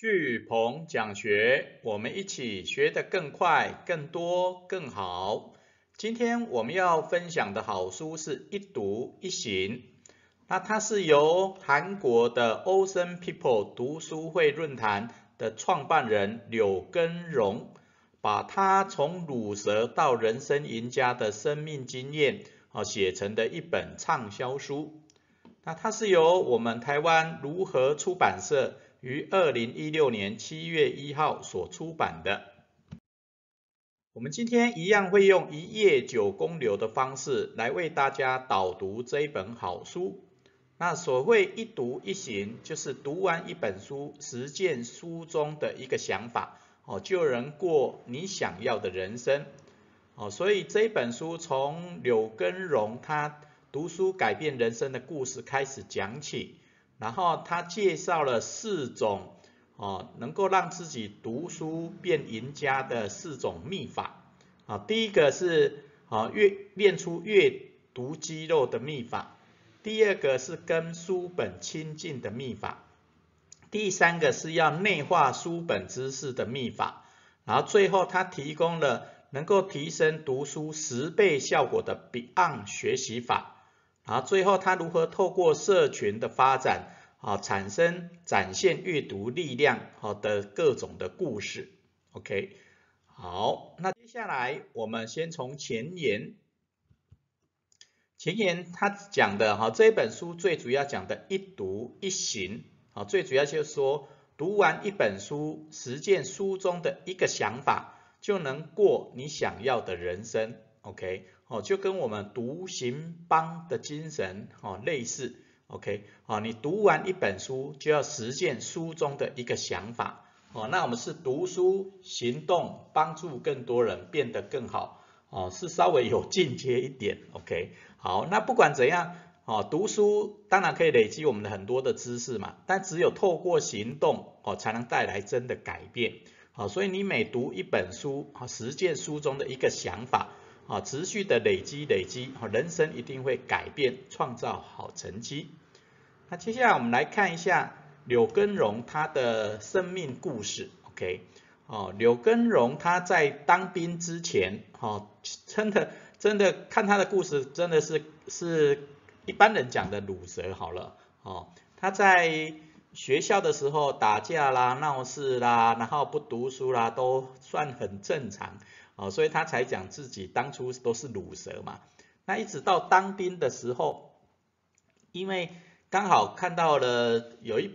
巨鹏讲学，我们一起学得更快、更多、更好。今天我们要分享的好书是一读一行，那它是由韩国的 Ocean People 读书会论坛的创办人柳根荣，把他从乳蛇到人生赢家的生命经验啊写成的一本畅销书。那它是由我们台湾如何出版社。于二零一六年七月一号所出版的。我们今天一样会用一页九公流的方式来为大家导读这一本好书。那所谓一读一行，就是读完一本书，实践书中的一个想法，哦，就能过你想要的人生。哦，所以这本书从柳根荣他读书改变人生的故事开始讲起。然后他介绍了四种哦，能够让自己读书变赢家的四种秘法啊。第一个是啊，阅练出阅读肌肉的秘法；第二个是跟书本亲近的秘法；第三个是要内化书本知识的秘法；然后最后他提供了能够提升读书十倍效果的 Beyond 学习法。然后最后他如何透过社群的发展啊，产生展现阅读力量好的各种的故事，OK，好，那接下来我们先从前言，前言他讲的哈这本书最主要讲的一读一行啊，最主要就是说读完一本书，实践书中的一个想法，就能过你想要的人生。，OK。哦，就跟我们独行帮的精神哦类似，OK，好，你读完一本书就要实践书中的一个想法，哦，那我们是读书行动，帮助更多人变得更好，哦，是稍微有进阶一点，OK，好，那不管怎样，哦，读书当然可以累积我们的很多的知识嘛，但只有透过行动，哦，才能带来真的改变，好，所以你每读一本书，啊，实践书中的一个想法。啊，持续的累积累积，人生一定会改变，创造好成绩。那接下来我们来看一下柳根荣他的生命故事，OK？哦，柳根荣他在当兵之前，哦，真的真的看他的故事，真的是是一般人讲的鲁蛇好了，哦，他在学校的时候打架啦、闹事啦，然后不读书啦，都算很正常。哦，所以他才讲自己当初都是乳蛇嘛。那一直到当兵的时候，因为刚好看到了有一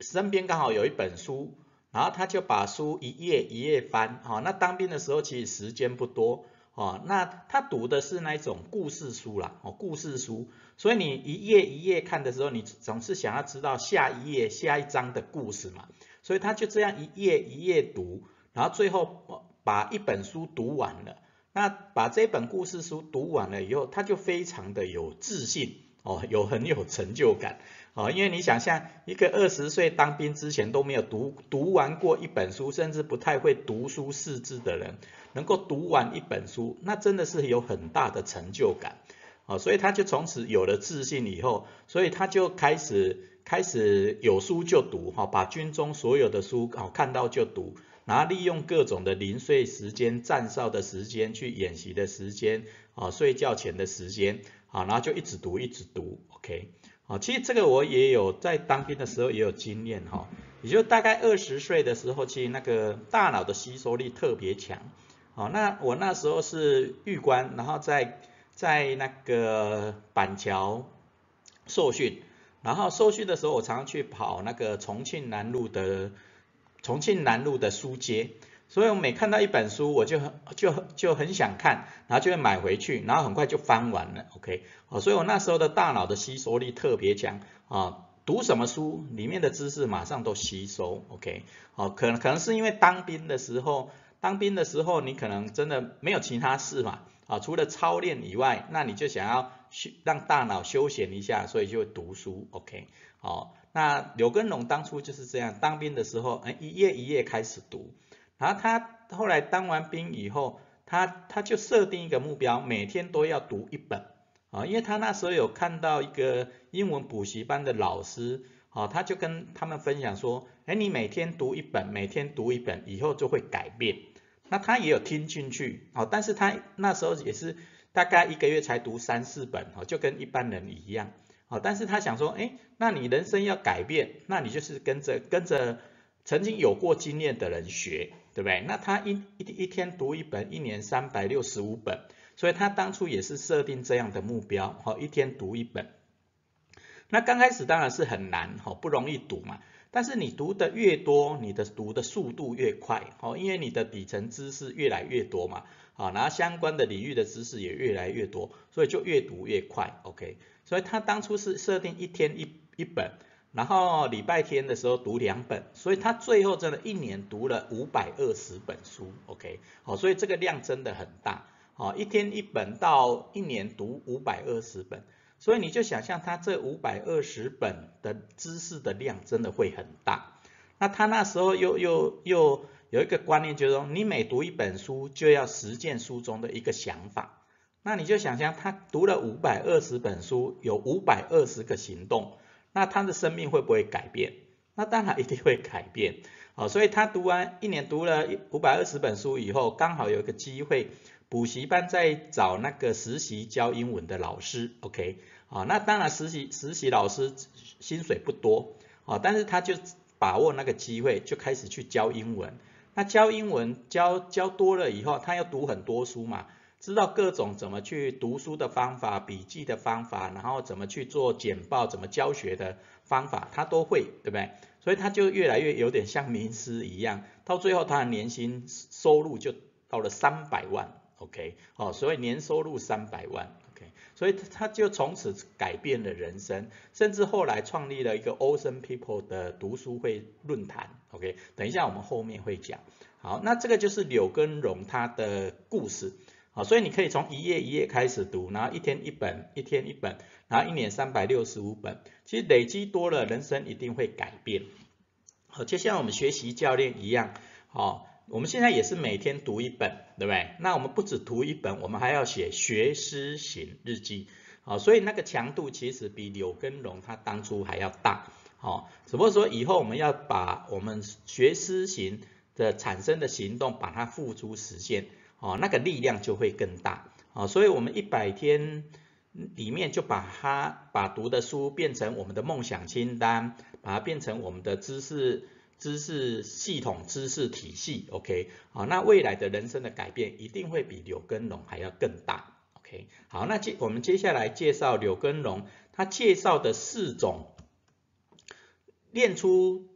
身边刚好有一本书，然后他就把书一页一页翻。哦，那当兵的时候其实时间不多。哦，那他读的是那一种故事书啦，哦，故事书。所以你一页一页看的时候，你总是想要知道下一页、下一章的故事嘛。所以他就这样一页一页读，然后最后。把一本书读完了，那把这本故事书读完了以后，他就非常的有自信哦，有很有成就感。哦，因为你想象一个二十岁当兵之前都没有读读完过一本书，甚至不太会读书识字的人，能够读完一本书，那真的是有很大的成就感。哦，所以他就从此有了自信以后，所以他就开始开始有书就读哈，把军中所有的书哦看到就读。然后利用各种的零碎时间、站哨的时间、去演习的时间、啊睡觉前的时间，啊然后就一直读一直读，OK，啊其实这个我也有在当兵的时候也有经验哈，也就大概二十岁的时候，其实那个大脑的吸收力特别强，好那我那时候是玉官，然后在在那个板桥受训，然后受训的时候我常常去跑那个重庆南路的。重庆南路的书街，所以我每看到一本书，我就很就就很想看，然后就会买回去，然后很快就翻完了，OK，哦，所以我那时候的大脑的吸收力特别强啊，读什么书，里面的知识马上都吸收，OK，哦，可能可能是因为当兵的时候，当兵的时候你可能真的没有其他事嘛，啊，除了操练以外，那你就想要休让大脑休闲一下，所以就读书，OK，好。那柳根龙当初就是这样，当兵的时候，哎，一页一页开始读，然后他后来当完兵以后，他他就设定一个目标，每天都要读一本，啊，因为他那时候有看到一个英文补习班的老师，啊，他就跟他们分享说，哎，你每天读一本，每天读一本，以后就会改变。那他也有听进去，啊，但是他那时候也是大概一个月才读三四本，哦，就跟一般人一样，但是他想说，哎，那你人生要改变，那你就是跟着跟着曾经有过经验的人学，对不对？那他一一一天读一本，一年三百六十五本，所以他当初也是设定这样的目标，好，一天读一本。那刚开始当然是很难，哈，不容易读嘛。但是你读的越多，你的读的速度越快，哦，因为你的底层知识越来越多嘛，啊，然后相关的领域的知识也越来越多，所以就越读越快，OK。所以他当初是设定一天一一本，然后礼拜天的时候读两本，所以他最后真的一年读了五百二十本书，OK。好，所以这个量真的很大，好，一天一本到一年读五百二十本。所以你就想象他这五百二十本的知识的量真的会很大。那他那时候又又又有一个观念，就是说你每读一本书就要实践书中的一个想法。那你就想象他读了五百二十本书，有五百二十个行动，那他的生命会不会改变？那当然一定会改变。好，所以他读完一年读了五百二十本书以后，刚好有一个机会。补习班在找那个实习教英文的老师，OK，啊，那当然实习实习老师薪水不多，啊，但是他就把握那个机会，就开始去教英文。那教英文教教多了以后，他要读很多书嘛，知道各种怎么去读书的方法、笔记的方法，然后怎么去做简报、怎么教学的方法，他都会，对不对？所以他就越来越有点像名师一样，到最后他的年薪收入就到了三百万。OK，哦，所以年收入三百万，OK，所以他就从此改变了人生，甚至后来创立了一个 Ocean People 的读书会论坛，OK，等一下我们后面会讲。好，那这个就是柳根荣他的故事，好，所以你可以从一页一页开始读，然后一天一本，一天一本，然后一年三百六十五本，其实累积多了，人生一定会改变。好，就像我们学习教练一样，好。我们现在也是每天读一本，对不对？那我们不止读一本，我们还要写学思行日记，好，所以那个强度其实比柳根荣他当初还要大，好，只不过说以后我们要把我们学思行的产生的行动把它付诸实现，哦，那个力量就会更大，好，所以我们一百天里面就把它把读的书变成我们的梦想清单，把它变成我们的知识。知识系统、知识体系，OK，好，那未来的人生的改变一定会比柳根龙还要更大，OK，好，那接我们接下来介绍柳根龙，他介绍的四种练出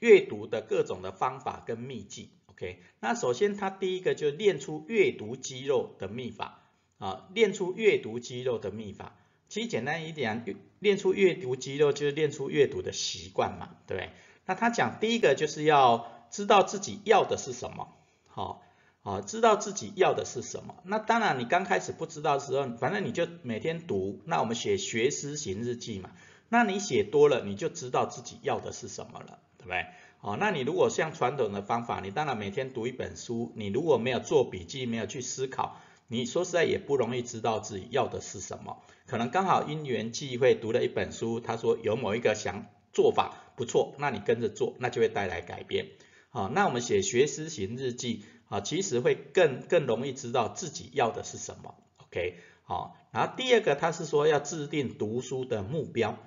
阅读的各种的方法跟秘籍，OK，那首先他第一个就练出阅读肌肉的秘法，啊，练出阅读肌肉的秘法，其实简单一点，练出阅读肌肉就是练出阅读的习惯嘛，对不对？那他讲第一个就是要知道自己要的是什么，好，啊，知道自己要的是什么。那当然你刚开始不知道的时候，反正你就每天读。那我们写学思行日记嘛，那你写多了，你就知道自己要的是什么了，对不对？好，那你如果像传统的方法，你当然每天读一本书，你如果没有做笔记，没有去思考，你说实在也不容易知道自己要的是什么。可能刚好因缘际会读了一本书，他说有某一个想。做法不错，那你跟着做，那就会带来改变。好，那我们写学思行日记啊，其实会更更容易知道自己要的是什么。OK，好，然后第二个他是说要制定读书的目标，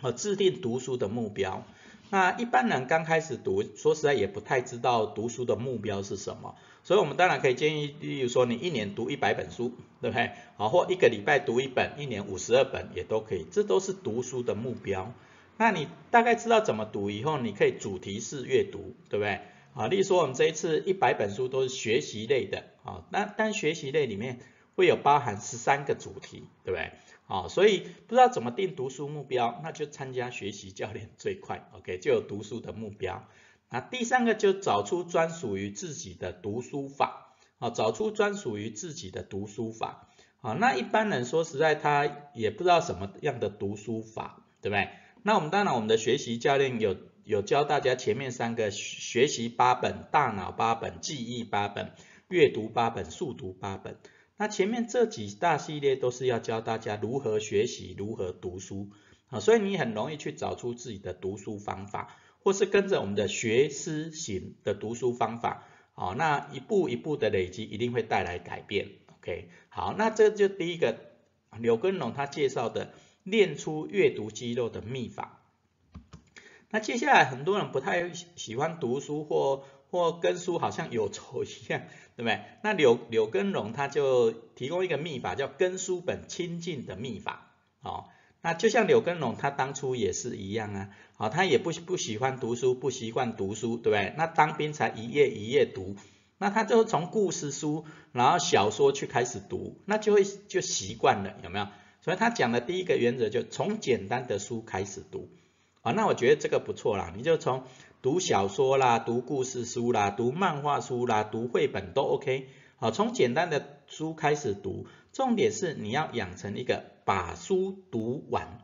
和制定读书的目标。那一般人刚开始读，说实在也不太知道读书的目标是什么，所以我们当然可以建议，例如说你一年读一百本书，对不对？好，或一个礼拜读一本，一年五十二本也都可以，这都是读书的目标。那你大概知道怎么读以后，你可以主题式阅读，对不对？啊，例如说我们这一次一百本书都是学习类的，啊，那但学习类里面会有包含十三个主题，对不对？啊，所以不知道怎么定读书目标，那就参加学习教练最快，OK，就有读书的目标。那第三个就找出专属于自己的读书法，啊，找出专属于自己的读书法，啊，那一般人说实在他也不知道什么样的读书法，对不对？那我们当然，我们的学习教练有有教大家前面三个学习八本、大脑八本、记忆八本、阅读八本、速读八本。那前面这几大系列都是要教大家如何学习、如何读书。啊，所以你很容易去找出自己的读书方法，或是跟着我们的学思型的读书方法，啊，那一步一步的累积一定会带来改变。OK，好，那这就第一个柳根龙他介绍的练出阅读肌肉的秘法。那接下来很多人不太喜欢读书或或跟书好像有仇一样，对不对？那柳柳根荣他就提供一个秘法，叫跟书本亲近的秘法，哦。那就像柳根荣，他当初也是一样啊，啊，他也不不喜欢读书，不习惯读书，对不对？那当兵才一页一页读，那他就从故事书，然后小说去开始读，那就会就习惯了，有没有？所以他讲的第一个原则就从简单的书开始读，啊，那我觉得这个不错啦，你就从读小说啦、读故事书啦、读漫画书啦、读绘本都 OK，好，从简单的书开始读，重点是你要养成一个。把书读完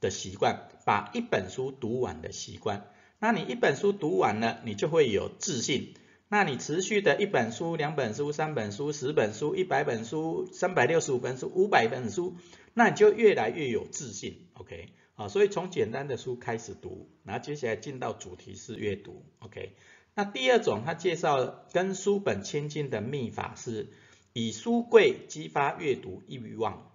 的习惯，把一本书读完的习惯，那你一本书读完了，你就会有自信。那你持续的一本书、两本书、三本书、十本书、一百本书、三百六十五本书、五百本书，那你就越来越有自信。OK，啊，所以从简单的书开始读，然后接下来进到主题式阅读。OK，那第二种他介绍跟书本亲近的秘法是以书柜激发阅读欲望。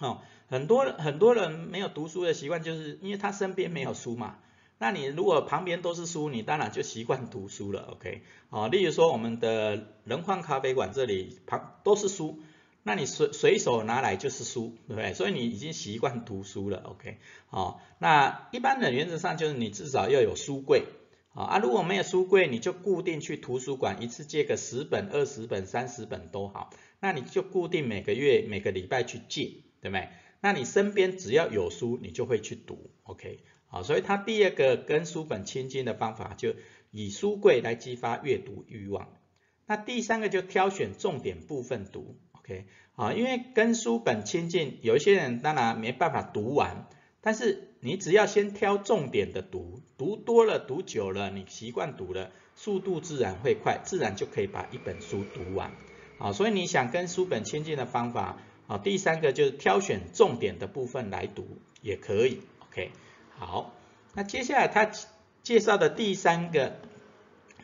哦，很多很多人没有读书的习惯，就是因为他身边没有书嘛。那你如果旁边都是书，你当然就习惯读书了。OK，哦，例如说我们的人换咖啡馆这里旁都是书，那你随随手拿来就是书，对不对？所以你已经习惯读书了。OK，哦，那一般的原则上就是你至少要有书柜啊，如果没有书柜，你就固定去图书馆一次借个十本、二十本、三十本都好，那你就固定每个月、每个礼拜去借。对不对？那你身边只要有书，你就会去读，OK？好，所以他第二个跟书本亲近的方法，就以书柜来激发阅读欲望。那第三个就挑选重点部分读，OK？好，因为跟书本亲近，有一些人当然没办法读完，但是你只要先挑重点的读，读多了、读久了，你习惯读了，速度自然会快，自然就可以把一本书读完。好，所以你想跟书本亲近的方法。好，第三个就是挑选重点的部分来读也可以，OK。好，那接下来他介绍的第三个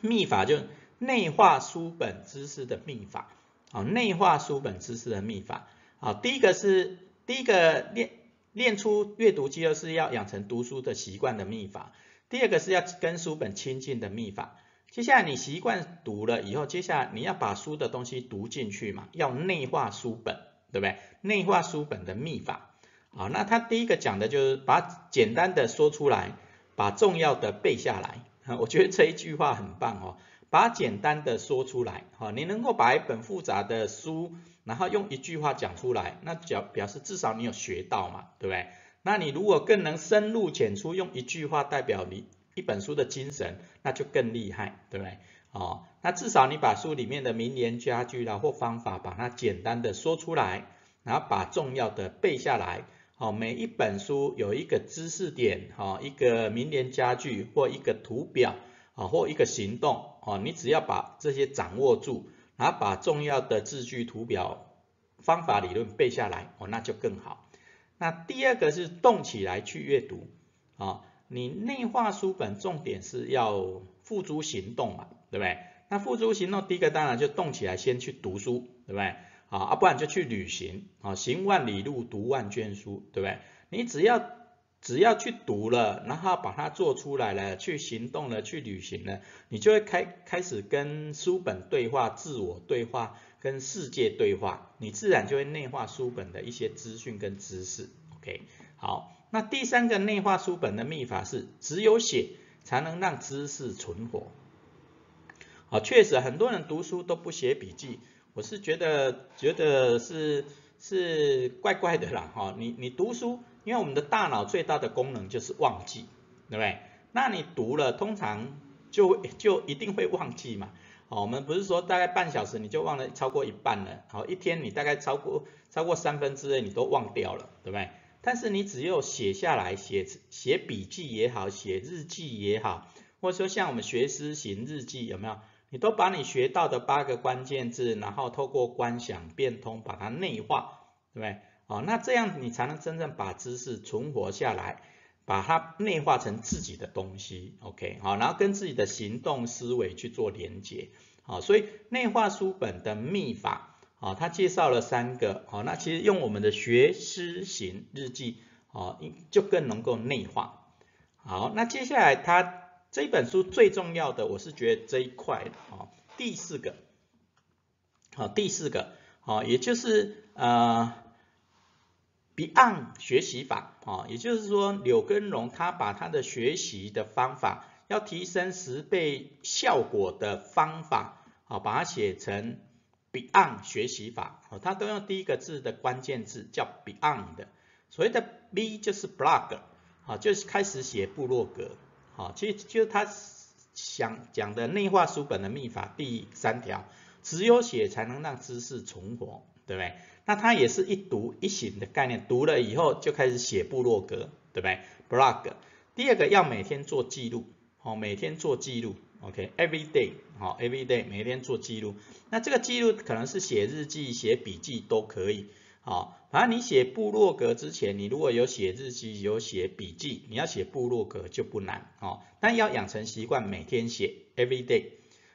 秘法就是内化书本知识的秘法。好，内化书本知识的秘法。好，第一个是第一个练练出阅读肌肉是要养成读书的习惯的秘法。第二个是要跟书本亲近的秘法。接下来你习惯读了以后，接下来你要把书的东西读进去嘛，要内化书本。对不对？内化书本的秘法，啊，那他第一个讲的就是把简单的说出来，把重要的背下来。我觉得这一句话很棒哦，把简单的说出来，哈，你能够把一本复杂的书，然后用一句话讲出来，那表表示至少你有学到嘛，对不对？那你如果更能深入浅出，用一句话代表你一本书的精神，那就更厉害，对不对？哦，那至少你把书里面的名言佳句啦或方法，把它简单的说出来，然后把重要的背下来。好，每一本书有一个知识点，哈，一个名言佳句或一个图表，啊，或一个行动，哦，你只要把这些掌握住，然后把重要的字句、图表、方法、理论背下来，哦，那就更好。那第二个是动起来去阅读，啊，你内化书本重点是要付诸行动嘛。对不对？那付诸行动，第一个当然就动起来，先去读书，对不对？啊，啊，不然就去旅行，啊，行万里路，读万卷书，对不对？你只要只要去读了，然后把它做出来了，去行动了，去旅行了，你就会开开始跟书本对话，自我对话，跟世界对话，你自然就会内化书本的一些资讯跟知识。OK，好，那第三个内化书本的秘法是，只有写才能让知识存活。啊，确实很多人读书都不写笔记，我是觉得觉得是是怪怪的啦哈。你你读书，因为我们的大脑最大的功能就是忘记，对不对？那你读了，通常就就一定会忘记嘛。哦，我们不是说大概半小时你就忘了超过一半了，好，一天你大概超过超过三分之二你都忘掉了，对不对？但是你只有写下来，写写笔记也好，写日记也好，或者说像我们学思行日记有没有？你都把你学到的八个关键字，然后透过观想变通，把它内化，对不对？哦，那这样你才能真正把知识存活下来，把它内化成自己的东西，OK，好，然后跟自己的行动思维去做连接，好，所以内化书本的秘法，好，他介绍了三个，好，那其实用我们的学思行日记，好，就更能够内化，好，那接下来他这本书最重要的，我是觉得这一块，好，第四个，好，第四个，好，也就是呃。Beyond 学习法啊，也就是说柳根荣他把他的学习的方法，要提升十倍效果的方法，好，把它写成 Beyond 学习法，哦，他都用第一个字的关键字叫 Beyond，的所谓的 B 就是 blog，啊，就是开始写部落格，好，其实就是他想讲的内化书本的秘法第三条，只有写才能让知识存活，对不对？那他也是一读一醒的概念，读了以后就开始写部落格，对不对？blog。第二个要每天做记录，好，每天做记录，OK，every day，好，every day，每天做记录。那这个记录可能是写日记、写笔记都可以，好，反正你写部落格之前，你如果有写日记、有写笔记，你要写部落格就不难，哦，但要养成习惯，每天写，every day，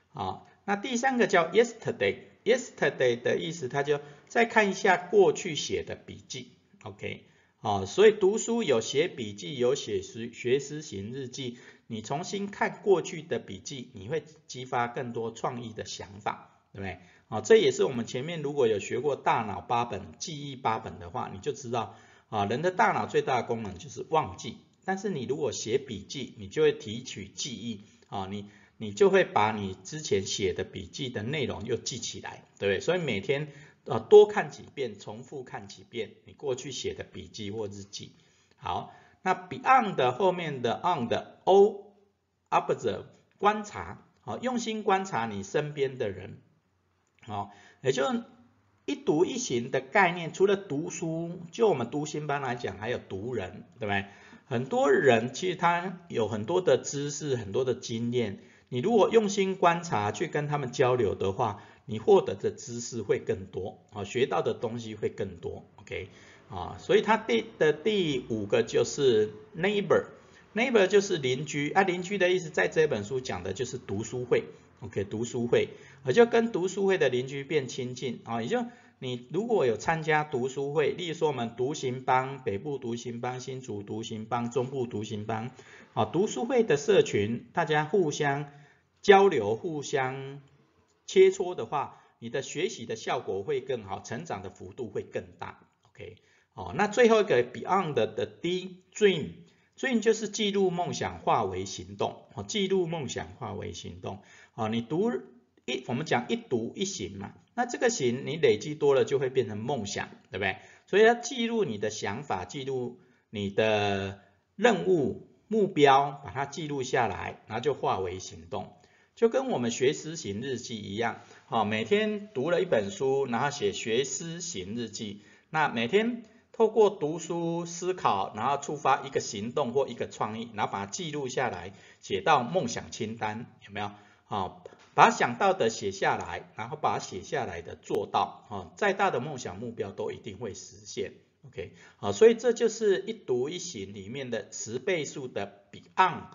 好。那第三个叫 yesterday，yesterday 的意思，它就再看一下过去写的笔记，OK，啊，所以读书有写笔记，有写学学思行日记，你重新看过去的笔记，你会激发更多创意的想法，对不对？啊，这也是我们前面如果有学过大脑八本、记忆八本的话，你就知道，啊，人的大脑最大的功能就是忘记，但是你如果写笔记，你就会提取记忆，啊，你。你就会把你之前写的笔记的内容又记起来，对不对？所以每天呃多看几遍，重复看几遍你过去写的笔记或日记。好，那 beyond 后面的 on 的 o observe 观察，好，用心观察你身边的人，好，也就一读一行的概念。除了读书，就我们读心班来讲，还有读人，对不对？很多人其实他有很多的知识，很多的经验。你如果用心观察，去跟他们交流的话，你获得的知识会更多，啊，学到的东西会更多，OK，啊，所以它第的第五个就是 neighbor，neighbor 就是邻居，啊，邻居的意思在这本书讲的就是读书会，OK，读书会，我就跟读书会的邻居变亲近，啊，也就你如果有参加读书会，例如说我们独行帮、北部独行帮、新竹独行帮、中部独行帮，啊，读书会的社群，大家互相。交流互相切磋的话，你的学习的效果会更好，成长的幅度会更大。OK，哦，那最后一个 Beyond 的 D Dream，Dream 就是记录梦想化为行动。哦，记录梦想化为行动。哦，你读一，我们讲一读一行嘛，那这个行你累积多了就会变成梦想，对不对？所以要记录你的想法，记录你的任务目标，把它记录下来，然后就化为行动。就跟我们学思行日记一样，好，每天读了一本书，然后写学思行日记。那每天透过读书思考，然后触发一个行动或一个创意，然后把它记录下来，写到梦想清单，有没有？好，把想到的写下来，然后把写下来的做到，啊，再大的梦想目标都一定会实现。OK，好，所以这就是一读一行里面的十倍数的 Beyond。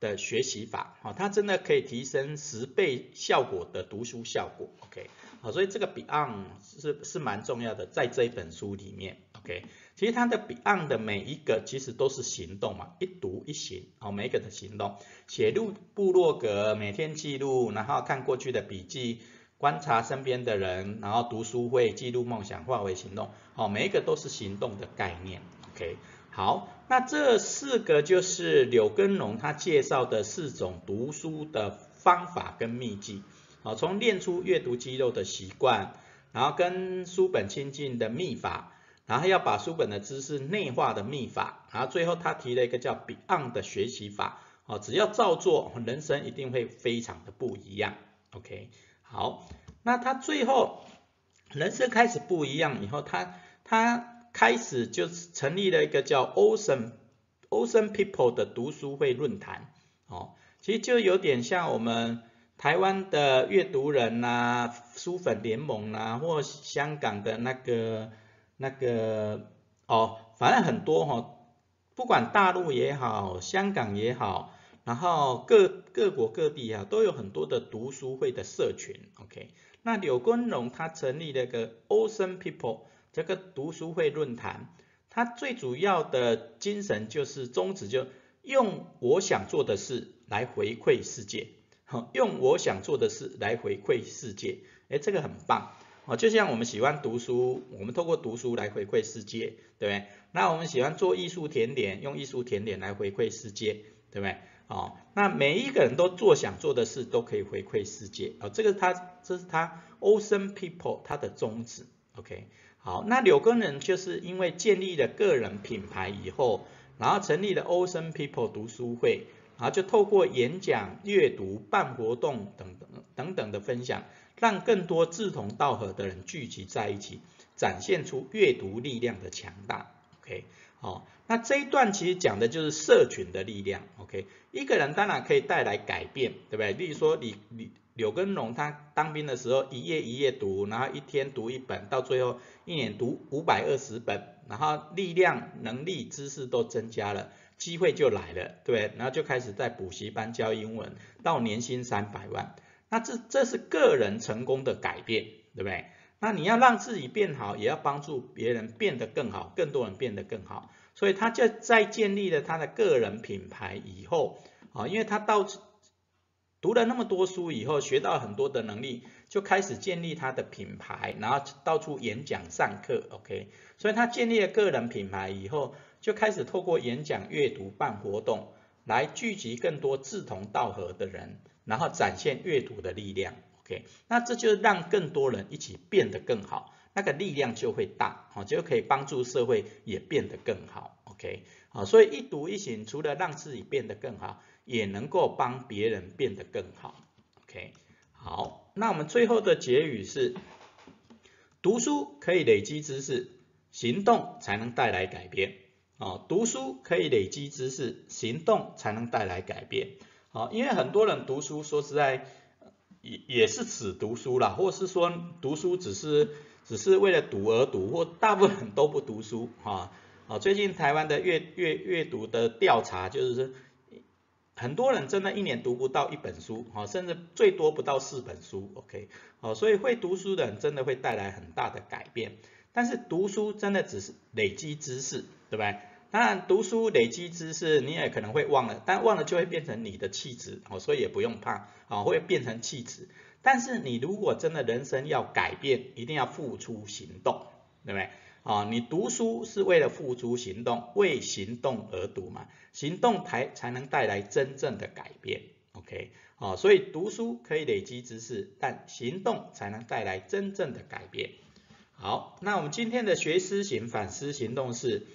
的学习法，好，它真的可以提升十倍效果的读书效果，OK，好，所以这个 Beyond 是是蛮重要的，在这一本书里面，OK，其实它的 Beyond 的每一个其实都是行动嘛，一读一行，好，每一个的行动，写入部落格，每天记录，然后看过去的笔记，观察身边的人，然后读书会，记录梦想化为行动，好，每一个都是行动的概念，OK。好，那这四个就是柳根龙他介绍的四种读书的方法跟秘籍。好，从练出阅读肌肉的习惯，然后跟书本亲近的秘法，然后要把书本的知识内化的秘法，然后最后他提了一个叫 Beyond 的学习法。哦，只要照做，人生一定会非常的不一样。OK，好，那他最后人生开始不一样以后，他他。开始就成立了一个叫 Ocean Ocean People 的读书会论坛，哦，其实就有点像我们台湾的阅读人呐、书粉联盟呐，或香港的那个那个哦，反正很多哈，不管大陆也好，香港也好，然后各各国各地啊，都有很多的读书会的社群，OK。那柳根荣他成立了个 Ocean People 这个读书会论坛，他最主要的精神就是宗旨就用我想做的事来回馈世界，好，用我想做的事来回馈世界，哎，这个很棒。哦，就像我们喜欢读书，我们透过读书来回馈世界，对不对？那我们喜欢做艺术甜点，用艺术甜点来回馈世界，对不对？哦，那每一个人都做想做的事，都可以回馈世界。哦，这个他这是他 Ocean People 他的宗旨。OK，好，那柳根人就是因为建立了个人品牌以后，然后成立了 Ocean People 读书会，然后就透过演讲、阅读、办活动等等等等的分享。让更多志同道合的人聚集在一起，展现出阅读力量的强大。OK，好，那这一段其实讲的就是社群的力量。OK，一个人当然可以带来改变，对不对？例如说，李李柳根荣他当兵的时候，一页一页读，然后一天读一本，到最后一年读五百二十本，然后力量、能力、知识都增加了，机会就来了，对，然后就开始在补习班教英文，到年薪三百万。那这这是个人成功的改变，对不对？那你要让自己变好，也要帮助别人变得更好，更多人变得更好。所以他就在建立了他的个人品牌以后，啊，因为他到读了那么多书以后，学到很多的能力，就开始建立他的品牌，然后到处演讲上课，OK。所以他建立了个人品牌以后，就开始透过演讲、阅读、办活动，来聚集更多志同道合的人。然后展现阅读的力量，OK，那这就让更多人一起变得更好，那个力量就会大，好，就可以帮助社会也变得更好，OK，好，所以一读一行除了让自己变得更好，也能够帮别人变得更好，OK，好，那我们最后的结语是，读书可以累积知识，行动才能带来改变，哦，读书可以累积知识，行动才能带来改变。好，因为很多人读书，说实在，也也是只读书啦，或是说读书只是只是为了读而读，或大部分都不读书，哈，啊，最近台湾的阅阅阅读的调查，就是说，很多人真的一年读不到一本书，哈，甚至最多不到四本书，OK，好，所以会读书的人真的会带来很大的改变，但是读书真的只是累积知识，对不对？当然，读书累积知识，你也可能会忘了，但忘了就会变成你的气质，哦，所以也不用怕，啊，会变成气质。但是你如果真的人生要改变，一定要付出行动，对不对？啊，你读书是为了付出行动，为行动而读嘛，行动才才能带来真正的改变，OK？啊，所以读书可以累积知识，但行动才能带来真正的改变。好，那我们今天的学思行反思行动是。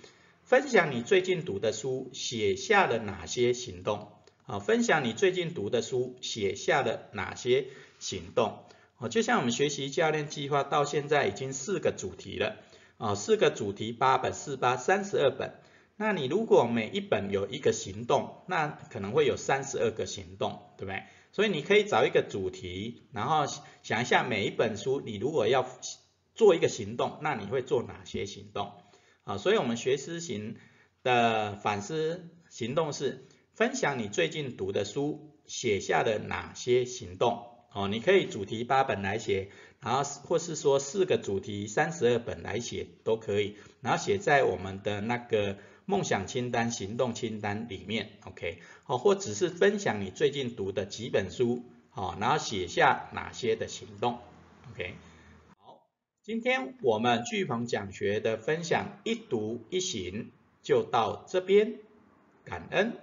分享你最近读的书，写下了哪些行动？啊，分享你最近读的书，写下了哪些行动？啊，就像我们学习教练计划到现在已经四个主题了，啊，四个主题八本四八三十二本。那你如果每一本有一个行动，那可能会有三十二个行动，对不对？所以你可以找一个主题，然后想一下每一本书，你如果要做一个行动，那你会做哪些行动？啊，所以我们学思行的反思行动是分享你最近读的书写下的哪些行动。哦，你可以主题八本来写，然后或是说四个主题三十二本来写都可以，然后写在我们的那个梦想清单、行动清单里面，OK，哦，或只是分享你最近读的几本书，哦，然后写下哪些的行动，OK。今天我们聚鹏讲学的分享一读一行就到这边，感恩。